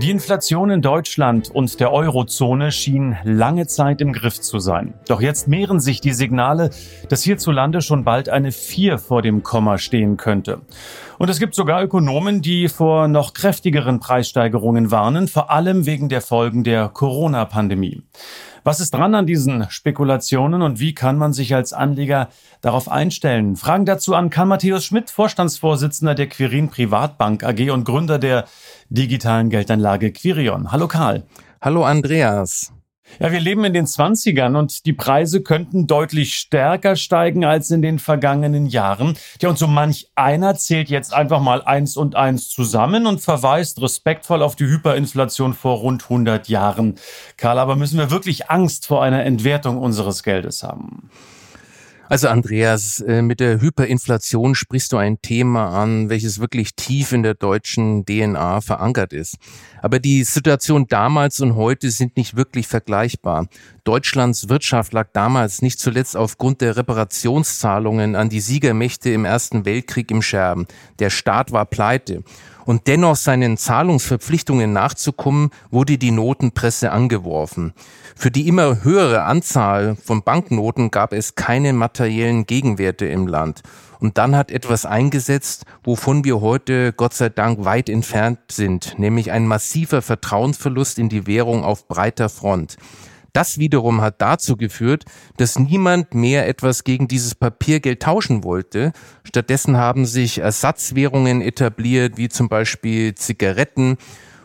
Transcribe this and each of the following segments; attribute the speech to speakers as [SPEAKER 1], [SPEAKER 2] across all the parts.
[SPEAKER 1] Die Inflation in Deutschland und der Eurozone schien lange Zeit im Griff zu sein. Doch jetzt mehren sich die Signale, dass hierzulande schon bald eine 4 vor dem Komma stehen könnte. Und es gibt sogar Ökonomen, die vor noch kräftigeren Preissteigerungen warnen, vor allem wegen der Folgen der Corona-Pandemie. Was ist dran an diesen Spekulationen und wie kann man sich als Anleger darauf einstellen? Fragen dazu an Karl Matthäus Schmidt, Vorstandsvorsitzender der Quirin Privatbank AG und Gründer der digitalen Geldanlage Quirion. Hallo Karl.
[SPEAKER 2] Hallo Andreas.
[SPEAKER 1] Ja, wir leben in den 20ern und die Preise könnten deutlich stärker steigen als in den vergangenen Jahren. Ja, und so manch einer zählt jetzt einfach mal eins und eins zusammen und verweist respektvoll auf die Hyperinflation vor rund 100 Jahren. Karl, aber müssen wir wirklich Angst vor einer Entwertung unseres Geldes haben?
[SPEAKER 2] Also Andreas, äh, mit der Hyperinflation sprichst du ein Thema an, welches wirklich tief in der deutschen DNA verankert ist. Aber die Situation damals und heute sind nicht wirklich vergleichbar. Deutschlands Wirtschaft lag damals nicht zuletzt aufgrund der Reparationszahlungen an die Siegermächte im Ersten Weltkrieg im Scherben. Der Staat war pleite und dennoch seinen Zahlungsverpflichtungen nachzukommen, wurde die Notenpresse angeworfen. Für die immer höhere Anzahl von Banknoten gab es keine materiellen Gegenwerte im Land. Und dann hat etwas eingesetzt, wovon wir heute Gott sei Dank weit entfernt sind, nämlich ein massiver Vertrauensverlust in die Währung auf breiter Front. Das wiederum hat dazu geführt, dass niemand mehr etwas gegen dieses Papiergeld tauschen wollte. Stattdessen haben sich Ersatzwährungen etabliert, wie zum Beispiel Zigaretten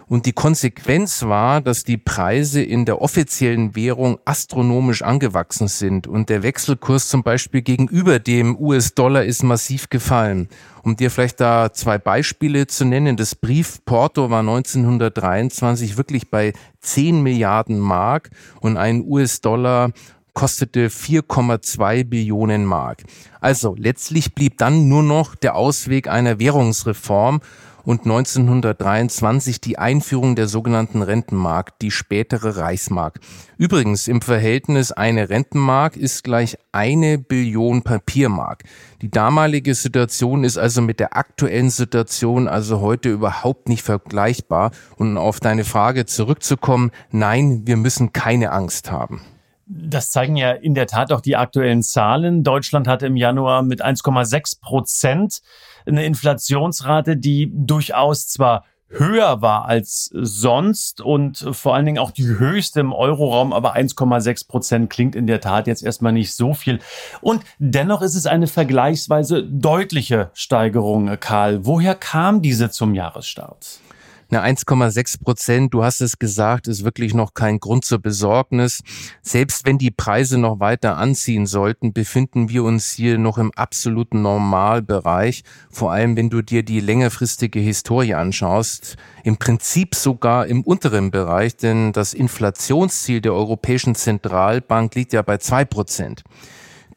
[SPEAKER 2] und die Konsequenz war, dass die Preise in der offiziellen Währung astronomisch angewachsen sind und der Wechselkurs zum Beispiel gegenüber dem US-Dollar ist massiv gefallen. Um dir vielleicht da zwei Beispiele zu nennen, das Briefporto war 1923 wirklich bei 10 Milliarden Mark und ein US-Dollar kostete 4,2 Billionen Mark. Also letztlich blieb dann nur noch der Ausweg einer Währungsreform und 1923 die Einführung der sogenannten Rentenmark, die spätere Reichsmark. Übrigens im Verhältnis eine Rentenmark ist gleich eine Billion Papiermark. Die damalige Situation ist also mit der aktuellen Situation also heute überhaupt nicht vergleichbar. Und auf deine Frage zurückzukommen, nein, wir müssen keine Angst haben.
[SPEAKER 1] Das zeigen ja in der Tat auch die aktuellen Zahlen. Deutschland hatte im Januar mit 1,6 Prozent eine Inflationsrate, die durchaus zwar höher war als sonst und vor allen Dingen auch die höchste im Euroraum, aber 1,6 Prozent klingt in der Tat jetzt erstmal nicht so viel. Und dennoch ist es eine vergleichsweise deutliche Steigerung, Karl. Woher kam diese zum Jahresstart?
[SPEAKER 2] Eine 1,6 Prozent, du hast es gesagt, ist wirklich noch kein Grund zur Besorgnis. Selbst wenn die Preise noch weiter anziehen sollten, befinden wir uns hier noch im absoluten Normalbereich. Vor allem, wenn du dir die längerfristige Historie anschaust. Im Prinzip sogar im unteren Bereich, denn das Inflationsziel der Europäischen Zentralbank liegt ja bei zwei Prozent.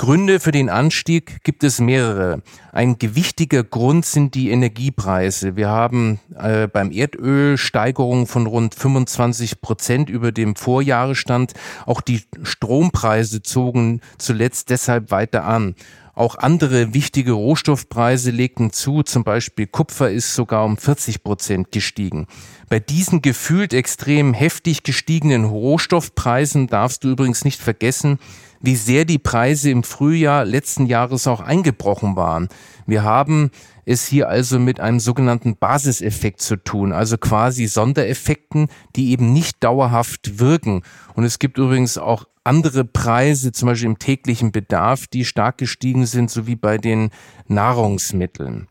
[SPEAKER 2] Gründe für den Anstieg gibt es mehrere. Ein gewichtiger Grund sind die Energiepreise. Wir haben äh, beim Erdöl Steigerungen von rund 25 Prozent über dem Vorjahresstand. Auch die Strompreise zogen zuletzt deshalb weiter an. Auch andere wichtige Rohstoffpreise legten zu, zum Beispiel Kupfer ist sogar um 40 Prozent gestiegen. Bei diesen gefühlt extrem heftig gestiegenen Rohstoffpreisen darfst du übrigens nicht vergessen, wie sehr die Preise im Frühjahr letzten Jahres auch eingebrochen waren. Wir haben es hier also mit einem sogenannten Basiseffekt zu tun, also quasi Sondereffekten, die eben nicht dauerhaft wirken. Und es gibt übrigens auch andere Preise, zum Beispiel im täglichen Bedarf, die stark gestiegen sind, sowie bei den Nahrungsmitteln.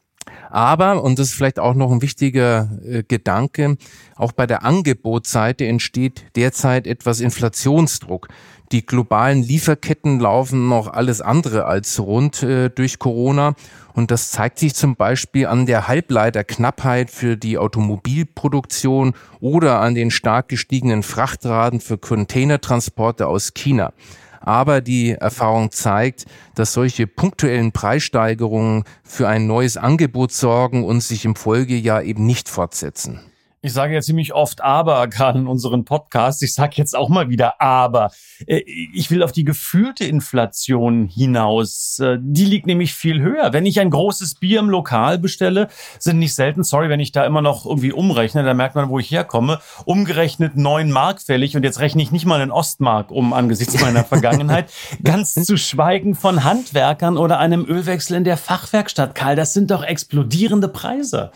[SPEAKER 2] Aber, und das ist vielleicht auch noch ein wichtiger äh, Gedanke, auch bei der Angebotsseite entsteht derzeit etwas Inflationsdruck. Die globalen Lieferketten laufen noch alles andere als rund äh, durch Corona. Und das zeigt sich zum Beispiel an der Halbleiterknappheit für die Automobilproduktion oder an den stark gestiegenen Frachtraten für Containertransporte aus China. Aber die Erfahrung zeigt, dass solche punktuellen Preissteigerungen für ein neues Angebot sorgen und sich im Folgejahr eben nicht fortsetzen.
[SPEAKER 1] Ich sage ja ziemlich oft aber, gerade in unseren Podcasts. Ich sage jetzt auch mal wieder aber. Äh, ich will auf die gefühlte Inflation hinaus. Äh, die liegt nämlich viel höher. Wenn ich ein großes Bier im Lokal bestelle, sind nicht selten, sorry, wenn ich da immer noch irgendwie umrechne, da merkt man, wo ich herkomme, umgerechnet neun Mark fällig und jetzt rechne ich nicht mal in Ostmark um angesichts meiner Vergangenheit. Ganz zu schweigen von Handwerkern oder einem Ölwechsel in der Fachwerkstatt, Karl. Das sind doch explodierende Preise.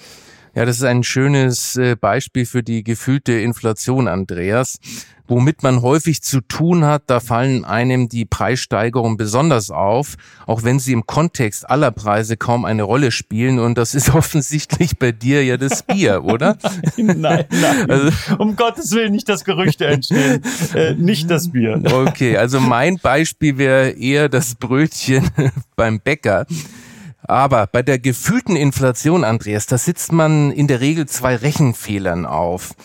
[SPEAKER 2] Ja, das ist ein schönes äh, Beispiel für die gefühlte Inflation, Andreas. Womit man häufig zu tun hat, da fallen einem die Preissteigerungen besonders auf, auch wenn sie im Kontext aller Preise kaum eine Rolle spielen. Und das ist offensichtlich bei dir ja das Bier, oder?
[SPEAKER 1] nein, nein, nein. Also, um Gottes Willen nicht das Gerüchte entstehen. Äh, nicht das Bier.
[SPEAKER 2] Okay, also mein Beispiel wäre eher das Brötchen beim Bäcker. Aber bei der gefühlten Inflation, Andreas, da sitzt man in der Regel zwei Rechenfehlern auf.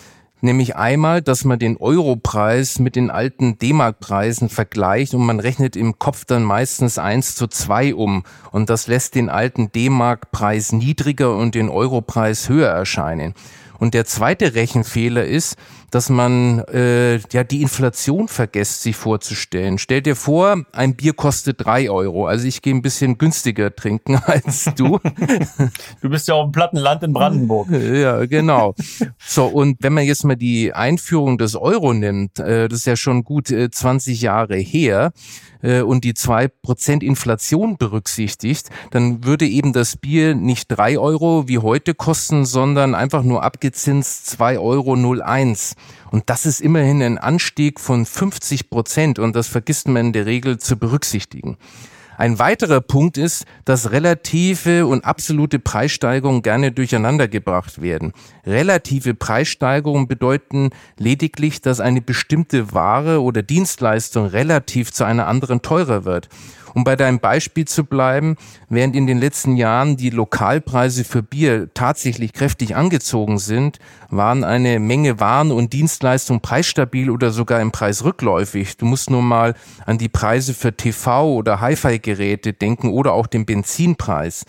[SPEAKER 2] Nämlich einmal, dass man den Europreis mit den alten D-Mark-Preisen vergleicht und man rechnet im Kopf dann meistens eins zu zwei um. Und das lässt den alten D-Mark-Preis niedriger und den Europreis höher erscheinen. Und der zweite Rechenfehler ist, dass man äh, ja die Inflation vergisst, sich vorzustellen. Stell dir vor, ein Bier kostet drei Euro. Also ich gehe ein bisschen günstiger trinken als du.
[SPEAKER 1] du bist ja auf dem Plattenland in Brandenburg.
[SPEAKER 2] Ja, genau. So, und wenn man jetzt mal die Einführung des Euro nimmt, äh, das ist ja schon gut äh, 20 Jahre her, äh, und die zwei Prozent Inflation berücksichtigt, dann würde eben das Bier nicht drei Euro wie heute kosten, sondern einfach nur abgezinst zwei Euro 01. Und das ist immerhin ein Anstieg von 50 Prozent und das vergisst man in der Regel zu berücksichtigen. Ein weiterer Punkt ist, dass relative und absolute Preissteigerungen gerne durcheinandergebracht werden. Relative Preissteigerungen bedeuten lediglich, dass eine bestimmte Ware oder Dienstleistung relativ zu einer anderen teurer wird. Um bei deinem Beispiel zu bleiben, während in den letzten Jahren die Lokalpreise für Bier tatsächlich kräftig angezogen sind, waren eine Menge Waren und Dienstleistungen preisstabil oder sogar im Preis rückläufig. Du musst nur mal an die Preise für TV oder Hi-Fi-Geräte denken oder auch den Benzinpreis.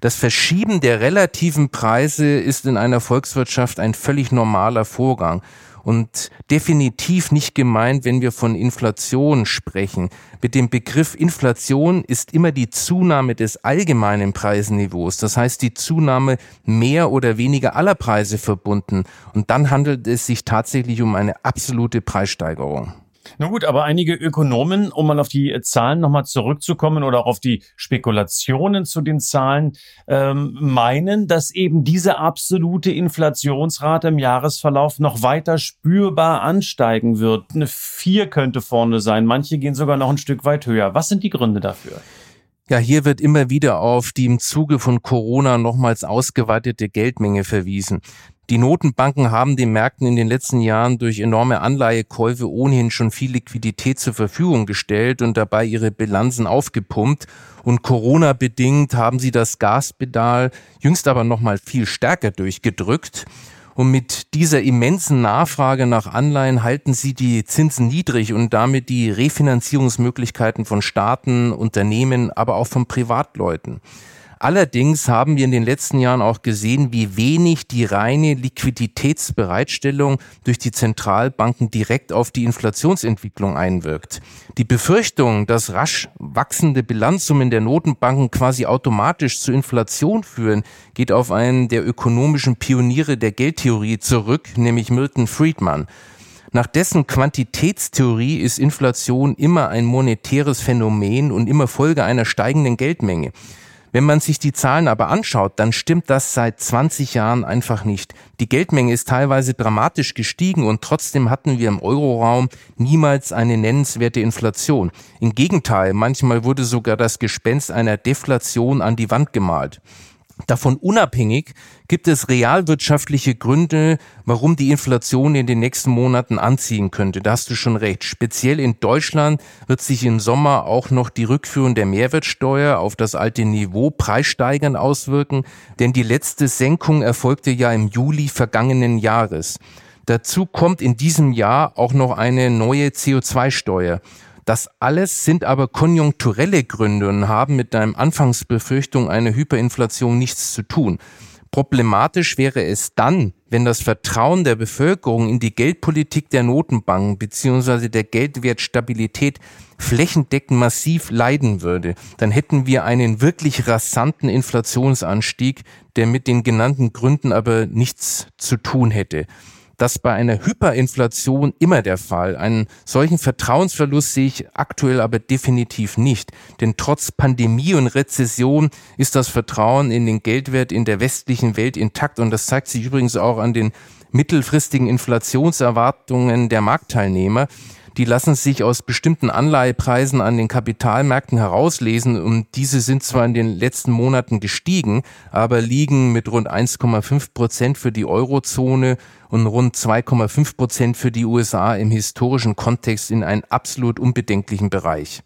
[SPEAKER 2] Das Verschieben der relativen Preise ist in einer Volkswirtschaft ein völlig normaler Vorgang und definitiv nicht gemeint, wenn wir von Inflation sprechen. Mit dem Begriff Inflation ist immer die Zunahme des allgemeinen Preisniveaus, das heißt die Zunahme mehr oder weniger aller Preise verbunden. Und dann handelt es sich tatsächlich um eine absolute Preissteigerung.
[SPEAKER 1] Na gut, aber einige Ökonomen, um mal auf die Zahlen nochmal zurückzukommen oder auch auf die Spekulationen zu den Zahlen, ähm, meinen, dass eben diese absolute Inflationsrate im Jahresverlauf noch weiter spürbar ansteigen wird. Eine vier könnte vorne sein, manche gehen sogar noch ein Stück weit höher. Was sind die Gründe dafür?
[SPEAKER 2] Ja, hier wird immer wieder auf die im Zuge von Corona nochmals ausgeweitete Geldmenge verwiesen. Die Notenbanken haben den Märkten in den letzten Jahren durch enorme Anleihekäufe ohnehin schon viel Liquidität zur Verfügung gestellt und dabei ihre Bilanzen aufgepumpt. Und Corona bedingt haben sie das Gaspedal jüngst aber noch mal viel stärker durchgedrückt. Und mit dieser immensen Nachfrage nach Anleihen halten sie die Zinsen niedrig und damit die Refinanzierungsmöglichkeiten von Staaten, Unternehmen, aber auch von Privatleuten. Allerdings haben wir in den letzten Jahren auch gesehen, wie wenig die reine Liquiditätsbereitstellung durch die Zentralbanken direkt auf die Inflationsentwicklung einwirkt. Die Befürchtung, dass rasch wachsende Bilanzsummen der Notenbanken quasi automatisch zur Inflation führen, geht auf einen der ökonomischen Pioniere der Geldtheorie zurück, nämlich Milton Friedman. Nach dessen Quantitätstheorie ist Inflation immer ein monetäres Phänomen und immer Folge einer steigenden Geldmenge. Wenn man sich die Zahlen aber anschaut, dann stimmt das seit 20 Jahren einfach nicht. Die Geldmenge ist teilweise dramatisch gestiegen und trotzdem hatten wir im Euroraum niemals eine nennenswerte Inflation. Im Gegenteil, manchmal wurde sogar das Gespenst einer Deflation an die Wand gemalt. Davon unabhängig gibt es realwirtschaftliche Gründe, warum die Inflation in den nächsten Monaten anziehen könnte. Da hast du schon recht. Speziell in Deutschland wird sich im Sommer auch noch die Rückführung der Mehrwertsteuer auf das alte Niveau preissteigern auswirken, denn die letzte Senkung erfolgte ja im Juli vergangenen Jahres. Dazu kommt in diesem Jahr auch noch eine neue CO2-Steuer. Das alles sind aber konjunkturelle Gründe und haben mit deinem Anfangsbefürchtung einer Hyperinflation nichts zu tun. Problematisch wäre es dann, wenn das Vertrauen der Bevölkerung in die Geldpolitik der Notenbanken bzw. der Geldwertstabilität flächendeckend massiv leiden würde, dann hätten wir einen wirklich rasanten Inflationsanstieg, der mit den genannten Gründen aber nichts zu tun hätte. Das bei einer Hyperinflation immer der Fall. Einen solchen Vertrauensverlust sehe ich aktuell aber definitiv nicht. Denn trotz Pandemie und Rezession ist das Vertrauen in den Geldwert in der westlichen Welt intakt. Und das zeigt sich übrigens auch an den mittelfristigen Inflationserwartungen der Marktteilnehmer die lassen sich aus bestimmten Anleihepreisen an den Kapitalmärkten herauslesen und diese sind zwar in den letzten Monaten gestiegen, aber liegen mit rund 1,5 Prozent für die Eurozone und rund 2,5 Prozent für die USA im historischen Kontext in einen absolut unbedenklichen Bereich.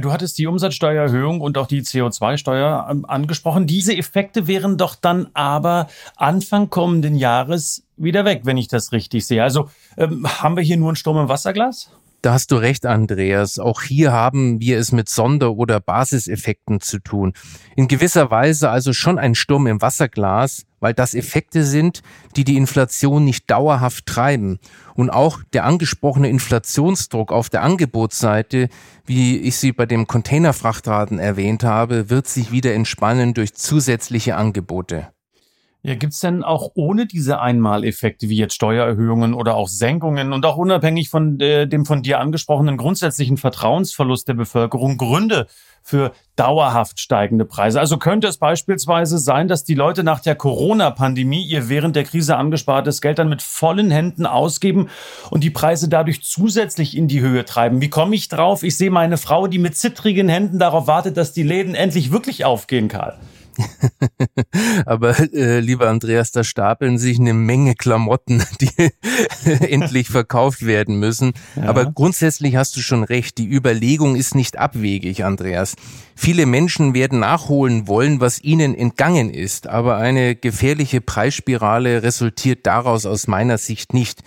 [SPEAKER 1] Du hattest die Umsatzsteuererhöhung und auch die CO2-Steuer ähm, angesprochen. Diese Effekte wären doch dann aber Anfang kommenden Jahres wieder weg, wenn ich das richtig sehe. Also ähm, haben wir hier nur einen Sturm im Wasserglas?
[SPEAKER 2] Da hast du recht, Andreas. Auch hier haben wir es mit Sonder- oder Basiseffekten zu tun. In gewisser Weise also schon ein Sturm im Wasserglas, weil das Effekte sind, die die Inflation nicht dauerhaft treiben. Und auch der angesprochene Inflationsdruck auf der Angebotsseite, wie ich sie bei dem Containerfrachtraten erwähnt habe, wird sich wieder entspannen durch zusätzliche Angebote.
[SPEAKER 1] Ja, gibt's denn auch ohne diese Einmaleffekte wie jetzt Steuererhöhungen oder auch Senkungen und auch unabhängig von äh, dem von dir angesprochenen grundsätzlichen Vertrauensverlust der Bevölkerung Gründe für dauerhaft steigende Preise? Also könnte es beispielsweise sein, dass die Leute nach der Corona-Pandemie ihr während der Krise angespartes Geld dann mit vollen Händen ausgeben und die Preise dadurch zusätzlich in die Höhe treiben? Wie komme ich drauf? Ich sehe meine Frau, die mit zittrigen Händen darauf wartet, dass die Läden endlich wirklich aufgehen, Karl.
[SPEAKER 2] Aber äh, lieber Andreas, da stapeln sich eine Menge Klamotten, die endlich verkauft werden müssen. Ja. Aber grundsätzlich hast du schon recht, die Überlegung ist nicht abwegig, Andreas. Viele Menschen werden nachholen wollen, was ihnen entgangen ist, aber eine gefährliche Preisspirale resultiert daraus aus meiner Sicht nicht.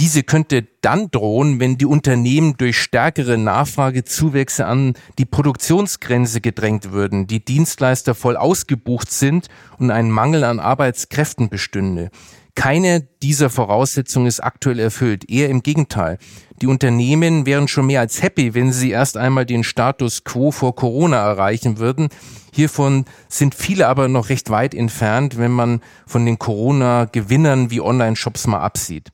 [SPEAKER 2] Diese könnte dann drohen, wenn die Unternehmen durch stärkere Nachfragezuwächse an die Produktionsgrenze gedrängt würden, die Dienstleister voll ausgebucht sind und ein Mangel an Arbeitskräften bestünde. Keine dieser Voraussetzungen ist aktuell erfüllt, eher im Gegenteil. Die Unternehmen wären schon mehr als happy, wenn sie erst einmal den Status quo vor Corona erreichen würden. Hiervon sind viele aber noch recht weit entfernt, wenn man von den Corona-Gewinnern wie Online-Shops mal absieht.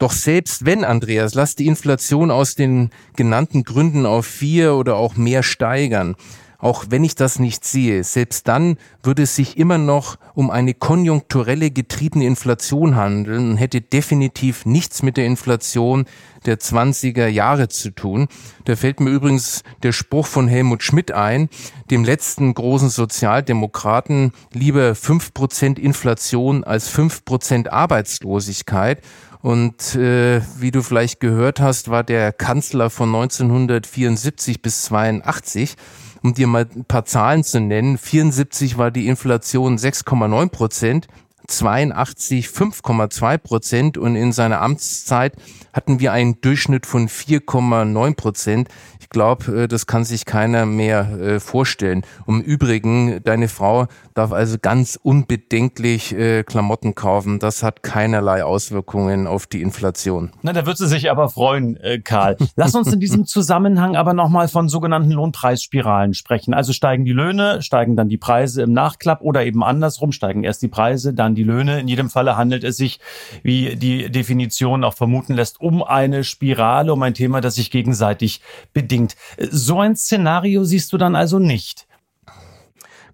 [SPEAKER 2] Doch selbst wenn, Andreas, lass die Inflation aus den genannten Gründen auf vier oder auch mehr steigern, auch wenn ich das nicht sehe, selbst dann würde es sich immer noch um eine konjunkturelle getriebene Inflation handeln und hätte definitiv nichts mit der Inflation der 20er Jahre zu tun. Da fällt mir übrigens der Spruch von Helmut Schmidt ein, dem letzten großen Sozialdemokraten, lieber fünf Prozent Inflation als fünf Prozent Arbeitslosigkeit. Und äh, wie du vielleicht gehört hast, war der Kanzler von 1974 bis 82. Um dir mal ein paar Zahlen zu nennen, 74 war die Inflation 6,9 Prozent, 82 5,2 Prozent und in seiner Amtszeit hatten wir einen Durchschnitt von 4,9 Prozent. Ich glaube, äh, das kann sich keiner mehr äh, vorstellen. Im Übrigen, deine Frau darf also ganz unbedenklich äh, Klamotten kaufen. Das hat keinerlei Auswirkungen auf die Inflation.
[SPEAKER 1] Na, da wird sie sich aber freuen, Karl. Lass uns in diesem Zusammenhang aber nochmal von sogenannten Lohnpreisspiralen sprechen. Also steigen die Löhne, steigen dann die Preise im Nachklapp oder eben andersrum, steigen erst die Preise, dann die Löhne. In jedem Falle handelt es sich, wie die Definition auch vermuten lässt, um eine Spirale, um ein Thema, das sich gegenseitig bedingt. So ein Szenario siehst du dann also nicht.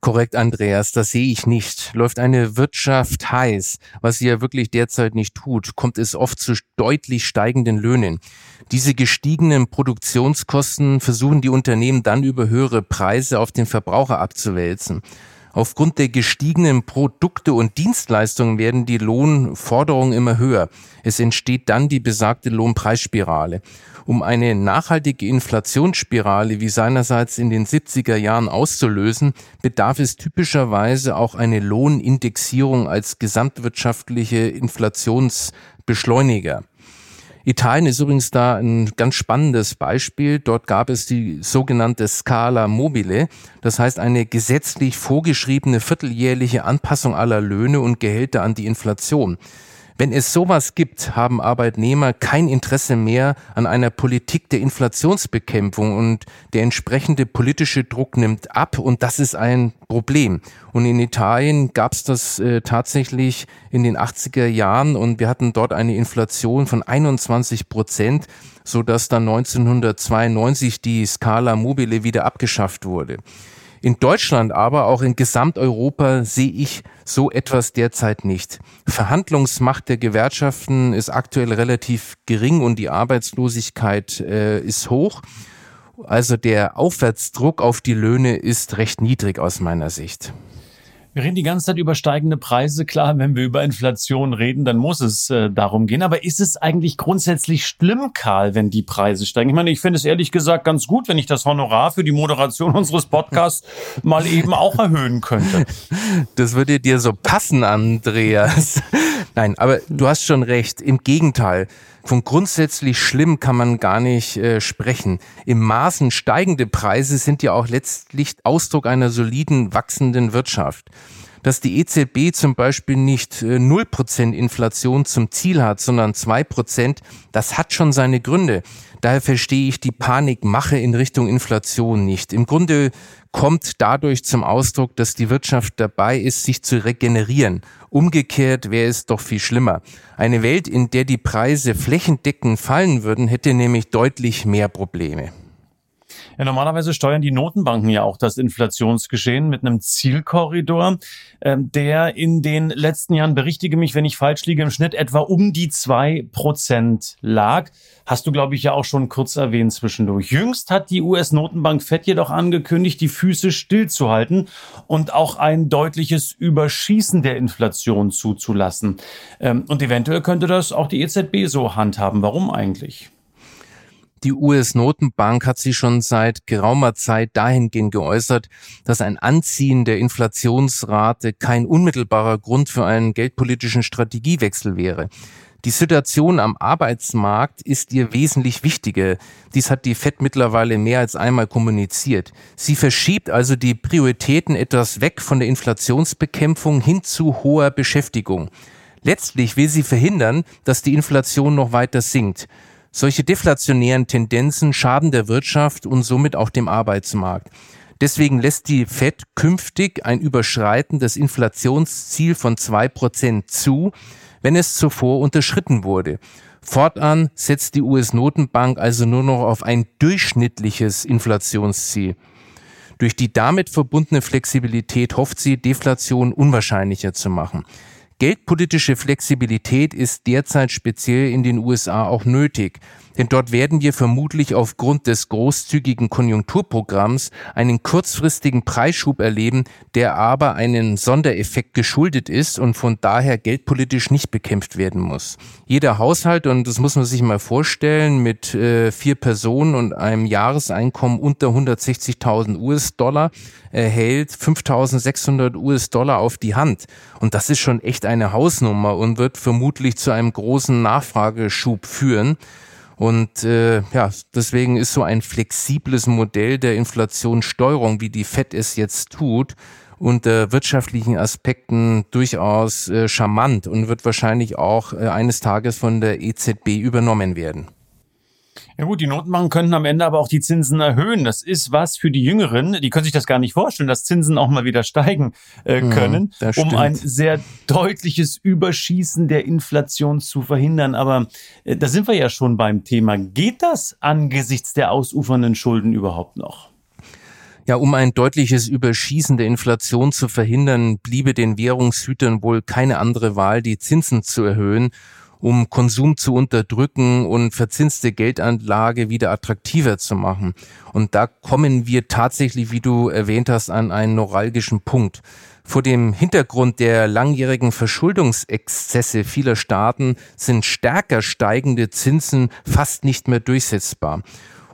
[SPEAKER 2] Korrekt, Andreas, das sehe ich nicht. Läuft eine Wirtschaft heiß, was sie ja wirklich derzeit nicht tut, kommt es oft zu deutlich steigenden Löhnen. Diese gestiegenen Produktionskosten versuchen die Unternehmen dann über höhere Preise auf den Verbraucher abzuwälzen. Aufgrund der gestiegenen Produkte und Dienstleistungen werden die Lohnforderungen immer höher. Es entsteht dann die besagte Lohnpreisspirale. Um eine nachhaltige Inflationsspirale wie seinerseits in den 70er Jahren auszulösen, bedarf es typischerweise auch eine Lohnindexierung als gesamtwirtschaftliche Inflationsbeschleuniger. Italien ist übrigens da ein ganz spannendes Beispiel. Dort gab es die sogenannte Scala Mobile, das heißt eine gesetzlich vorgeschriebene vierteljährliche Anpassung aller Löhne und Gehälter an die Inflation. Wenn es sowas gibt, haben Arbeitnehmer kein Interesse mehr an einer Politik der Inflationsbekämpfung und der entsprechende politische Druck nimmt ab und das ist ein Problem. Und in Italien gab es das äh, tatsächlich in den 80er Jahren und wir hatten dort eine Inflation von 21 Prozent, so dass dann 1992 die Scala Mobile wieder abgeschafft wurde. In Deutschland, aber auch in Gesamteuropa sehe ich so etwas derzeit nicht. Verhandlungsmacht der Gewerkschaften ist aktuell relativ gering und die Arbeitslosigkeit äh, ist hoch. Also der Aufwärtsdruck auf die Löhne ist recht niedrig aus meiner Sicht.
[SPEAKER 1] Wir reden die ganze Zeit über steigende Preise. Klar, wenn wir über Inflation reden, dann muss es äh, darum gehen. Aber ist es eigentlich grundsätzlich schlimm, Karl, wenn die Preise steigen? Ich meine, ich finde es ehrlich gesagt ganz gut, wenn ich das Honorar für die Moderation unseres Podcasts mal eben auch erhöhen könnte.
[SPEAKER 2] Das würde dir so passen, Andreas. Nein, aber du hast schon recht. Im Gegenteil. Von grundsätzlich schlimm kann man gar nicht äh, sprechen. Im Maßen steigende Preise sind ja auch letztlich Ausdruck einer soliden, wachsenden Wirtschaft. Dass die EZB zum Beispiel nicht äh, 0% Inflation zum Ziel hat, sondern 2%, das hat schon seine Gründe. Daher verstehe ich die Panikmache in Richtung Inflation nicht. Im Grunde kommt dadurch zum Ausdruck, dass die Wirtschaft dabei ist, sich zu regenerieren Umgekehrt wäre es doch viel schlimmer. Eine Welt, in der die Preise flächendeckend fallen würden, hätte nämlich deutlich mehr Probleme.
[SPEAKER 1] Ja, normalerweise steuern die Notenbanken ja auch das Inflationsgeschehen mit einem Zielkorridor, äh, der in den letzten Jahren, berichtige mich, wenn ich falsch liege, im Schnitt etwa um die zwei Prozent lag. Hast du, glaube ich, ja auch schon kurz erwähnt zwischendurch. Jüngst hat die US-Notenbank Fed jedoch angekündigt, die Füße stillzuhalten und auch ein deutliches Überschießen der Inflation zuzulassen. Ähm, und eventuell könnte das auch die EZB so handhaben. Warum eigentlich?
[SPEAKER 2] Die US-Notenbank hat sich schon seit geraumer Zeit dahingehend geäußert, dass ein Anziehen der Inflationsrate kein unmittelbarer Grund für einen geldpolitischen Strategiewechsel wäre. Die Situation am Arbeitsmarkt ist ihr wesentlich wichtiger. Dies hat die FED mittlerweile mehr als einmal kommuniziert. Sie verschiebt also die Prioritäten etwas weg von der Inflationsbekämpfung hin zu hoher Beschäftigung. Letztlich will sie verhindern, dass die Inflation noch weiter sinkt. Solche deflationären Tendenzen schaden der Wirtschaft und somit auch dem Arbeitsmarkt. Deswegen lässt die Fed künftig ein Überschreiten des Inflationsziels von zwei Prozent zu, wenn es zuvor unterschritten wurde. Fortan setzt die US-Notenbank also nur noch auf ein durchschnittliches Inflationsziel. Durch die damit verbundene Flexibilität hofft sie, Deflation unwahrscheinlicher zu machen. Geldpolitische Flexibilität ist derzeit speziell in den USA auch nötig. Denn dort werden wir vermutlich aufgrund des großzügigen Konjunkturprogramms einen kurzfristigen Preisschub erleben, der aber einen Sondereffekt geschuldet ist und von daher geldpolitisch nicht bekämpft werden muss. Jeder Haushalt, und das muss man sich mal vorstellen, mit äh, vier Personen und einem Jahreseinkommen unter 160.000 US-Dollar erhält 5.600 US-Dollar auf die Hand. Und das ist schon echt eine Hausnummer und wird vermutlich zu einem großen Nachfrageschub führen. Und äh, ja, deswegen ist so ein flexibles Modell der Inflationssteuerung, wie die FED es jetzt tut, unter wirtschaftlichen Aspekten durchaus äh, charmant und wird wahrscheinlich auch äh, eines Tages von der EZB übernommen werden.
[SPEAKER 1] Ja gut, die Notenbanken könnten am Ende aber auch die Zinsen erhöhen. Das ist was für die Jüngeren. Die können sich das gar nicht vorstellen, dass Zinsen auch mal wieder steigen äh, können, ja, um ein sehr deutliches Überschießen der Inflation zu verhindern. Aber äh, da sind wir ja schon beim Thema. Geht das angesichts der ausufernden Schulden überhaupt noch?
[SPEAKER 2] Ja, um ein deutliches Überschießen der Inflation zu verhindern, bliebe den Währungshütern wohl keine andere Wahl, die Zinsen zu erhöhen um Konsum zu unterdrücken und verzinste Geldanlage wieder attraktiver zu machen. Und da kommen wir tatsächlich, wie du erwähnt hast, an einen neuralgischen Punkt. Vor dem Hintergrund der langjährigen Verschuldungsexzesse vieler Staaten sind stärker steigende Zinsen fast nicht mehr durchsetzbar.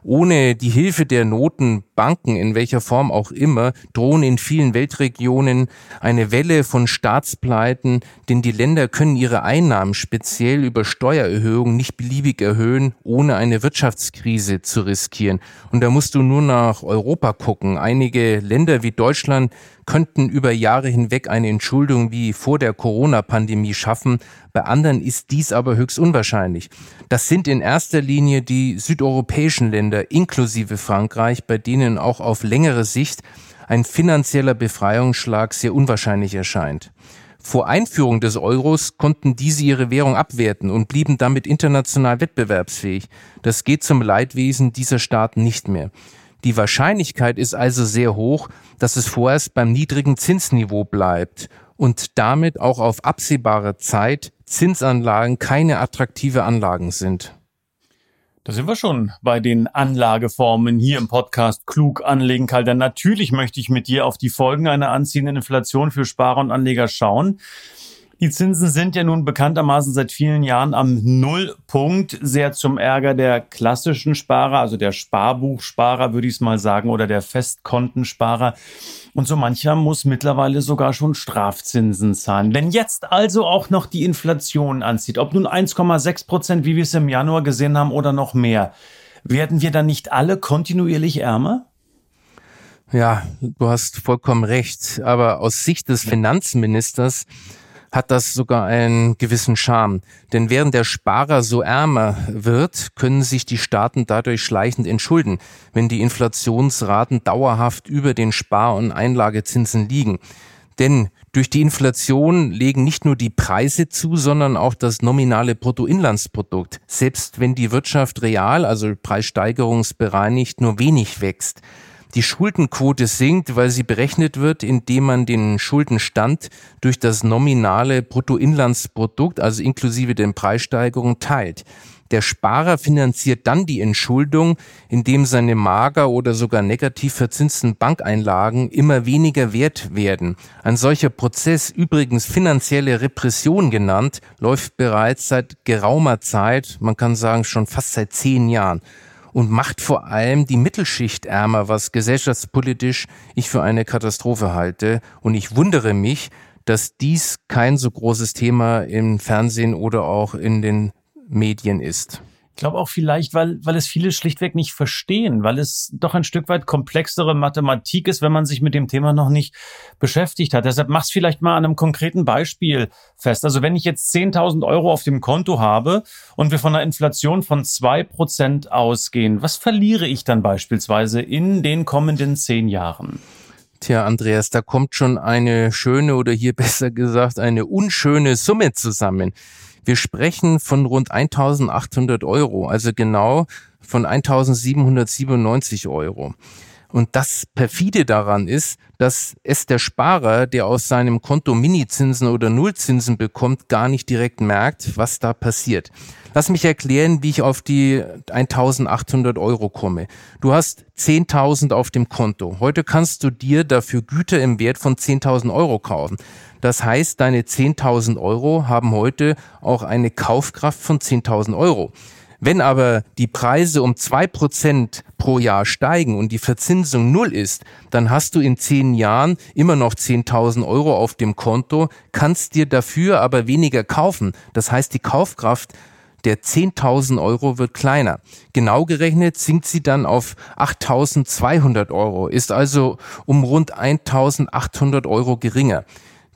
[SPEAKER 2] Ohne die Hilfe der Notenbanken in welcher Form auch immer drohen in vielen Weltregionen eine Welle von Staatspleiten, denn die Länder können ihre Einnahmen speziell über Steuererhöhungen nicht beliebig erhöhen, ohne eine Wirtschaftskrise zu riskieren. Und da musst du nur nach Europa gucken. Einige Länder wie Deutschland könnten über Jahre hinweg eine Entschuldung wie vor der Corona-Pandemie schaffen. Bei anderen ist dies aber höchst unwahrscheinlich. Das sind in erster Linie die südeuropäischen Länder inklusive Frankreich, bei denen auch auf längere Sicht ein finanzieller Befreiungsschlag sehr unwahrscheinlich erscheint. Vor Einführung des Euros konnten diese ihre Währung abwerten und blieben damit international wettbewerbsfähig. Das geht zum Leidwesen dieser Staaten nicht mehr. Die Wahrscheinlichkeit ist also sehr hoch, dass es vorerst beim niedrigen Zinsniveau bleibt und damit auch auf absehbare Zeit Zinsanlagen keine attraktive Anlagen sind.
[SPEAKER 1] Da sind wir schon bei den Anlageformen hier im Podcast Klug anlegen, Karl. Denn natürlich möchte ich mit dir auf die Folgen einer anziehenden Inflation für Sparer und Anleger schauen. Die Zinsen sind ja nun bekanntermaßen seit vielen Jahren am Nullpunkt, sehr zum Ärger der klassischen Sparer, also der Sparbuchsparer, würde ich es mal sagen, oder der Festkontensparer. Und so mancher muss mittlerweile sogar schon Strafzinsen zahlen. Wenn jetzt also auch noch die Inflation anzieht, ob nun 1,6 Prozent, wie wir es im Januar gesehen haben, oder noch mehr, werden wir dann nicht alle kontinuierlich ärmer?
[SPEAKER 2] Ja, du hast vollkommen recht. Aber aus Sicht des Finanzministers hat das sogar einen gewissen Charme. Denn während der Sparer so ärmer wird, können sich die Staaten dadurch schleichend entschulden, wenn die Inflationsraten dauerhaft über den Spar- und Einlagezinsen liegen. Denn durch die Inflation legen nicht nur die Preise zu, sondern auch das nominale Bruttoinlandsprodukt, selbst wenn die Wirtschaft real, also preissteigerungsbereinigt, nur wenig wächst. Die Schuldenquote sinkt, weil sie berechnet wird, indem man den Schuldenstand durch das nominale Bruttoinlandsprodukt, also inklusive den Preissteigerungen, teilt. Der Sparer finanziert dann die Entschuldung, indem seine mager oder sogar negativ verzinsten Bankeinlagen immer weniger wert werden. Ein solcher Prozess, übrigens finanzielle Repression genannt, läuft bereits seit geraumer Zeit, man kann sagen schon fast seit zehn Jahren und macht vor allem die Mittelschicht ärmer, was gesellschaftspolitisch ich für eine Katastrophe halte. Und ich wundere mich, dass dies kein so großes Thema im Fernsehen oder auch in den Medien ist.
[SPEAKER 1] Ich glaube auch vielleicht, weil, weil es viele schlichtweg nicht verstehen, weil es doch ein Stück weit komplexere Mathematik ist, wenn man sich mit dem Thema noch nicht beschäftigt hat. Deshalb mach's vielleicht mal an einem konkreten Beispiel fest. Also wenn ich jetzt 10.000 Euro auf dem Konto habe und wir von einer Inflation von zwei Prozent ausgehen, was verliere ich dann beispielsweise in den kommenden zehn Jahren?
[SPEAKER 2] Tja, Andreas, da kommt schon eine schöne oder hier besser gesagt eine unschöne Summe zusammen. Wir sprechen von rund 1800 Euro, also genau von 1797 Euro. Und das perfide daran ist, dass es der Sparer, der aus seinem Konto Minizinsen oder Nullzinsen bekommt, gar nicht direkt merkt, was da passiert. Lass mich erklären, wie ich auf die 1800 Euro komme. Du hast 10.000 auf dem Konto. Heute kannst du dir dafür Güter im Wert von 10.000 Euro kaufen. Das heißt, deine 10.000 Euro haben heute auch eine Kaufkraft von 10.000 Euro. Wenn aber die Preise um zwei Prozent pro Jahr steigen und die Verzinsung null ist, dann hast du in zehn Jahren immer noch 10.000 Euro auf dem Konto, kannst dir dafür aber weniger kaufen. Das heißt, die Kaufkraft der 10.000 Euro wird kleiner. Genau gerechnet sinkt sie dann auf 8.200 Euro, ist also um rund 1.800 Euro geringer.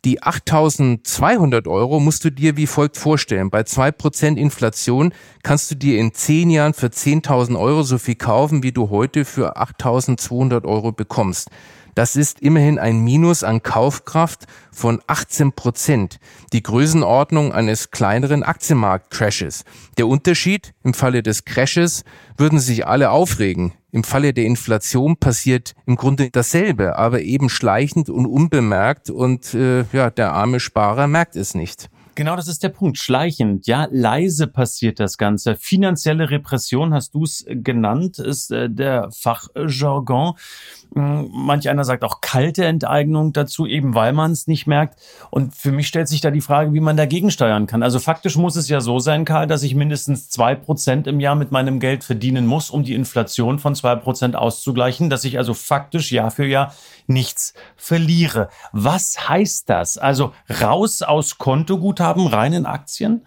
[SPEAKER 2] Die 8.200 Euro musst du dir wie folgt vorstellen. Bei 2% Inflation kannst du dir in 10 Jahren für 10.000 Euro so viel kaufen, wie du heute für 8.200 Euro bekommst. Das ist immerhin ein Minus an Kaufkraft von 18 Prozent. Die Größenordnung eines kleineren Aktienmarkt-Crashes. Der Unterschied im Falle des Crashes würden sich alle aufregen. Im Falle der Inflation passiert im Grunde dasselbe, aber eben schleichend und unbemerkt und äh, ja, der arme Sparer merkt es nicht.
[SPEAKER 1] Genau, das ist der Punkt. Schleichend, ja, leise passiert das Ganze. Finanzielle Repression, hast du es genannt, ist äh, der Fachjargon. Hm, manch einer sagt auch kalte Enteignung dazu, eben weil man es nicht merkt. Und für mich stellt sich da die Frage, wie man dagegen steuern kann. Also faktisch muss es ja so sein, Karl, dass ich mindestens zwei Prozent im Jahr mit meinem Geld verdienen muss, um die Inflation von zwei Prozent auszugleichen, dass ich also faktisch Jahr für Jahr nichts verliere. Was heißt das? Also raus aus Kontoguthaben, rein in Aktien?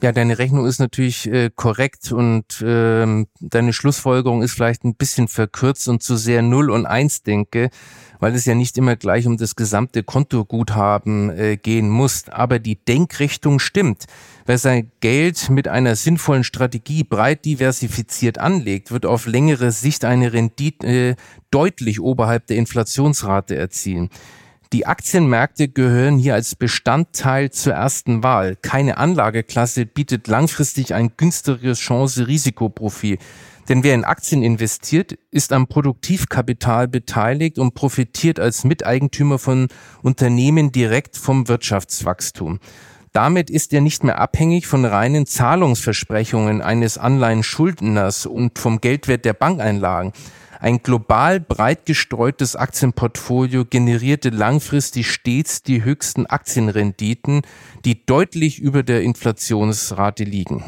[SPEAKER 2] Ja, deine Rechnung ist natürlich äh, korrekt und ähm, deine Schlussfolgerung ist vielleicht ein bisschen verkürzt und zu sehr Null und Eins denke, weil es ja nicht immer gleich um das gesamte Kontoguthaben äh, gehen muss. Aber die Denkrichtung stimmt. Wer sein Geld mit einer sinnvollen Strategie breit diversifiziert anlegt, wird auf längere Sicht eine Rendite äh, deutlich oberhalb der Inflationsrate erzielen. Die Aktienmärkte gehören hier als Bestandteil zur ersten Wahl. Keine Anlageklasse bietet langfristig ein günstigeres Chance-Risikoprofil. Denn wer in Aktien investiert, ist am Produktivkapital beteiligt und profitiert als Miteigentümer von Unternehmen direkt vom Wirtschaftswachstum. Damit ist er nicht mehr abhängig von reinen Zahlungsversprechungen eines Anleihenschuldners und vom Geldwert der Bankeinlagen. Ein global breit gestreutes Aktienportfolio generierte langfristig stets die höchsten Aktienrenditen, die deutlich über der Inflationsrate liegen.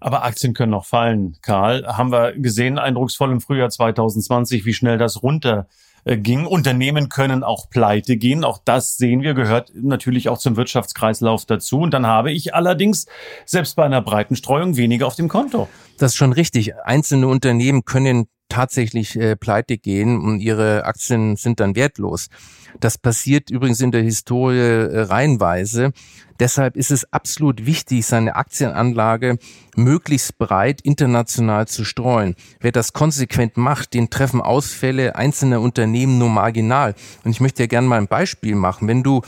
[SPEAKER 1] Aber Aktien können noch fallen, Karl. Haben wir gesehen, eindrucksvoll im Frühjahr 2020, wie schnell das runter ging. Unternehmen können auch pleite gehen. Auch das sehen wir, gehört natürlich auch zum Wirtschaftskreislauf dazu. Und dann habe ich allerdings selbst bei einer breiten Streuung weniger auf dem Konto.
[SPEAKER 2] Das ist schon richtig. Einzelne Unternehmen können tatsächlich äh, pleite gehen und ihre Aktien sind dann wertlos. Das passiert übrigens in der Historie äh, reihenweise. Deshalb ist es absolut wichtig, seine Aktienanlage möglichst breit international zu streuen. Wer das konsequent macht, den treffen Ausfälle einzelner Unternehmen nur marginal. Und ich möchte ja gerne mal ein Beispiel machen. Wenn du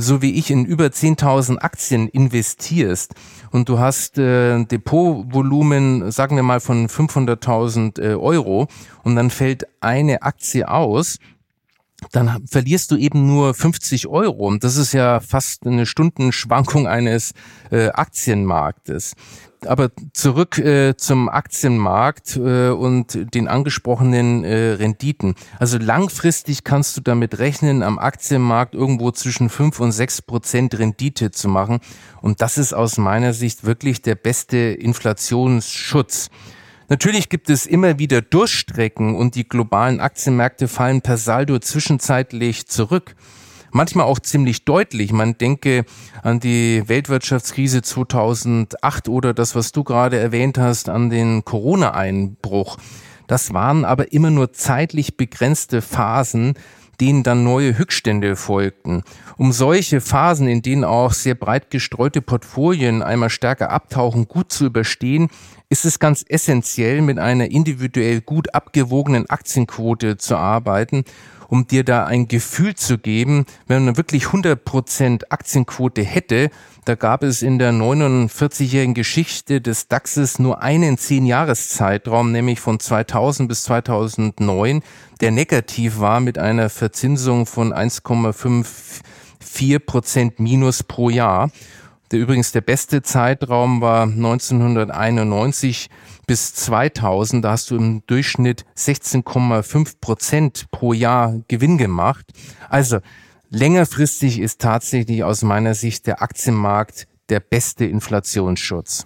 [SPEAKER 2] so wie ich in über 10.000 Aktien investierst und du hast äh, Depotvolumen, sagen wir mal von 500.000 äh, Euro und dann fällt eine Aktie aus, dann verlierst du eben nur 50 Euro. Und das ist ja fast eine Stundenschwankung eines äh, Aktienmarktes. Aber zurück äh, zum Aktienmarkt äh, und den angesprochenen äh, Renditen. Also langfristig kannst du damit rechnen, am Aktienmarkt irgendwo zwischen fünf und sechs Prozent Rendite zu machen. Und das ist aus meiner Sicht wirklich der beste Inflationsschutz. Natürlich gibt es immer wieder Durchstrecken und die globalen Aktienmärkte fallen per Saldo zwischenzeitlich zurück manchmal auch ziemlich deutlich. Man denke an die Weltwirtschaftskrise 2008 oder das, was du gerade erwähnt hast, an den Corona-Einbruch. Das waren aber immer nur zeitlich begrenzte Phasen, denen dann neue Höchststände folgten. Um solche Phasen, in denen auch sehr breit gestreute Portfolien einmal stärker abtauchen, gut zu überstehen, ist es ganz essentiell, mit einer individuell gut abgewogenen Aktienquote zu arbeiten um dir da ein Gefühl zu geben, wenn man wirklich 100% Aktienquote hätte, da gab es in der 49-jährigen Geschichte des DAXes nur einen 10-Jahres-Zeitraum, nämlich von 2000 bis 2009, der negativ war mit einer Verzinsung von 1,54 Prozent minus pro Jahr. Der übrigens der beste Zeitraum war 1991 bis 2000. Da hast du im Durchschnitt 16,5 Prozent pro Jahr Gewinn gemacht. Also längerfristig ist tatsächlich aus meiner Sicht der Aktienmarkt der beste Inflationsschutz.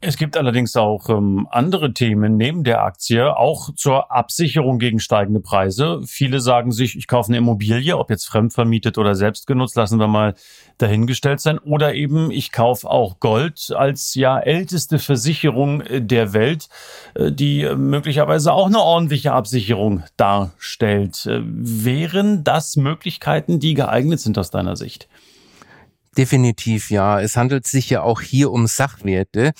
[SPEAKER 1] Es gibt allerdings auch ähm, andere Themen neben der Aktie, auch zur Absicherung gegen steigende Preise. Viele sagen sich, ich kaufe eine Immobilie, ob jetzt fremdvermietet oder selbst genutzt, lassen wir mal dahingestellt sein. Oder eben, ich kaufe auch Gold als ja älteste Versicherung äh, der Welt, äh, die möglicherweise auch eine ordentliche Absicherung darstellt. Äh, wären das Möglichkeiten, die geeignet sind aus deiner Sicht?
[SPEAKER 2] Definitiv ja. Es handelt sich ja auch hier um Sachwerte.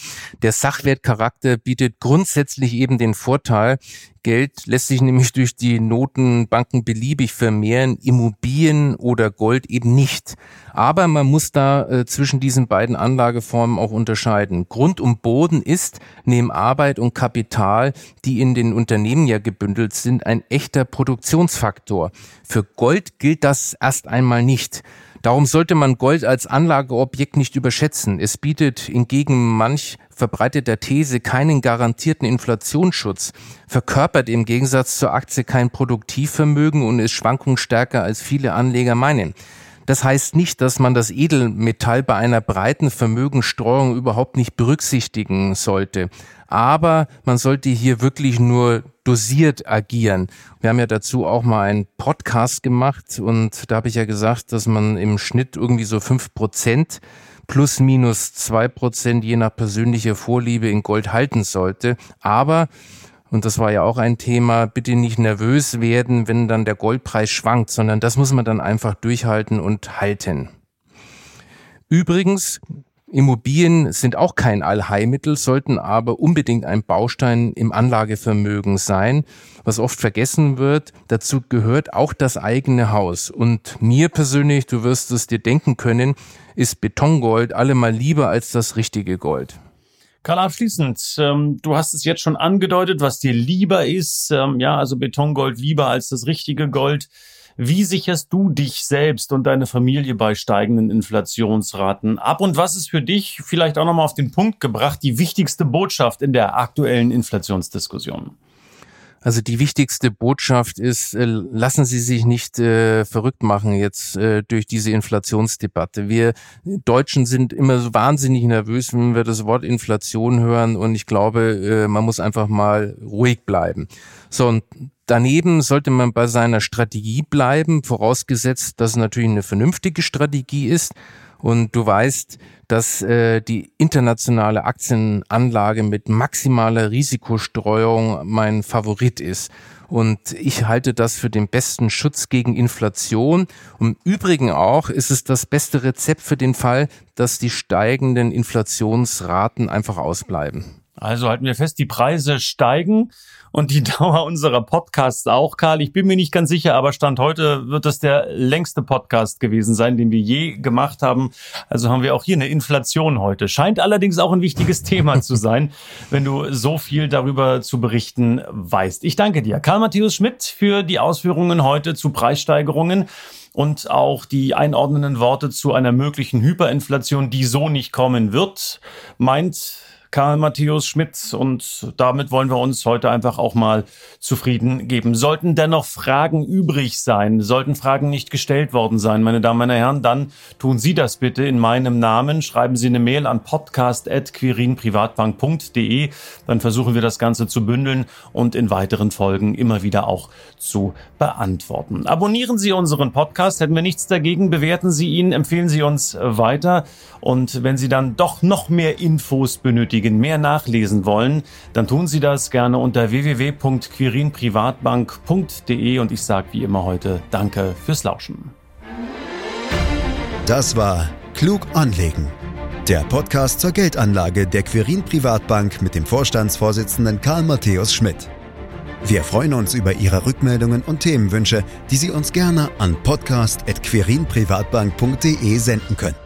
[SPEAKER 2] Der Sachwertcharakter bietet grundsätzlich eben den Vorteil, Geld lässt sich nämlich durch die Notenbanken beliebig vermehren, Immobilien oder Gold eben nicht. Aber man muss da äh, zwischen diesen beiden Anlageformen auch unterscheiden. Grund und Boden ist neben Arbeit und Kapital, die in den Unternehmen ja gebündelt sind, ein echter Produktionsfaktor. Für Gold gilt das erst einmal nicht. Darum sollte man Gold als Anlageobjekt nicht überschätzen. Es bietet hingegen manch verbreiteter These keinen garantierten Inflationsschutz, verkörpert im Gegensatz zur Aktie kein Produktivvermögen und ist schwankungsstärker als viele Anleger meinen. Das heißt nicht, dass man das Edelmetall bei einer breiten Vermögensstreuung überhaupt nicht berücksichtigen sollte. Aber man sollte hier wirklich nur dosiert agieren. Wir haben ja dazu auch mal einen Podcast gemacht und da habe ich ja gesagt, dass man im Schnitt irgendwie so fünf Prozent plus minus zwei Prozent je nach persönlicher Vorliebe in Gold halten sollte. Aber und das war ja auch ein Thema, bitte nicht nervös werden, wenn dann der Goldpreis schwankt, sondern das muss man dann einfach durchhalten und halten. Übrigens, Immobilien sind auch kein Allheilmittel, sollten aber unbedingt ein Baustein im Anlagevermögen sein. Was oft vergessen wird, dazu gehört auch das eigene Haus. Und mir persönlich, du wirst es dir denken können, ist Betongold allemal lieber als das richtige Gold.
[SPEAKER 1] Karl, abschließend, ähm, du hast es jetzt schon angedeutet, was dir lieber ist. Ähm, ja, also Betongold lieber als das richtige Gold. Wie sicherst du dich selbst und deine Familie bei steigenden Inflationsraten ab? Und was ist für dich vielleicht auch nochmal auf den Punkt gebracht die wichtigste Botschaft in der aktuellen Inflationsdiskussion?
[SPEAKER 2] Also die wichtigste Botschaft ist, äh, lassen Sie sich nicht äh, verrückt machen jetzt äh, durch diese Inflationsdebatte. Wir Deutschen sind immer so wahnsinnig nervös, wenn wir das Wort Inflation hören und ich glaube, äh, man muss einfach mal ruhig bleiben. So, und daneben sollte man bei seiner Strategie bleiben, vorausgesetzt, dass es natürlich eine vernünftige Strategie ist und du weißt, dass äh, die internationale Aktienanlage mit maximaler Risikostreuung mein Favorit ist. Und ich halte das für den besten Schutz gegen Inflation. Und im Übrigen auch ist es das beste Rezept für den Fall, dass die steigenden Inflationsraten einfach ausbleiben.
[SPEAKER 1] Also halten wir fest, die Preise steigen und die Dauer unserer Podcasts auch, Karl. Ich bin mir nicht ganz sicher, aber Stand heute wird das der längste Podcast gewesen sein, den wir je gemacht haben. Also haben wir auch hier eine Inflation heute. Scheint allerdings auch ein wichtiges Thema zu sein, wenn du so viel darüber zu berichten weißt. Ich danke dir, Karl Matthäus Schmidt, für die Ausführungen heute zu Preissteigerungen und auch die einordnenden Worte zu einer möglichen Hyperinflation, die so nicht kommen wird. Meint Karl Matthäus Schmidt und damit wollen wir uns heute einfach auch mal zufrieden geben. Sollten dennoch Fragen übrig sein, sollten Fragen nicht gestellt worden sein, meine Damen und Herren, dann tun Sie das bitte in meinem Namen. Schreiben Sie eine Mail an podcast.quirinprivatbank.de. Dann versuchen wir das Ganze zu bündeln und in weiteren Folgen immer wieder auch zu beantworten. Abonnieren Sie unseren Podcast, hätten wir nichts dagegen. Bewerten Sie ihn, empfehlen Sie uns weiter. Und wenn Sie dann doch noch mehr Infos benötigen, benötigen, mehr nachlesen wollen, dann tun Sie das gerne unter www.quirinprivatbank.de und ich sage wie immer heute Danke fürs Lauschen.
[SPEAKER 3] Das war Klug anlegen. Der Podcast zur Geldanlage der Quirin Privatbank mit dem Vorstandsvorsitzenden Karl Matthäus Schmidt. Wir freuen uns über Ihre Rückmeldungen und Themenwünsche, die Sie uns gerne an podcast.querinprivatbank.de senden können.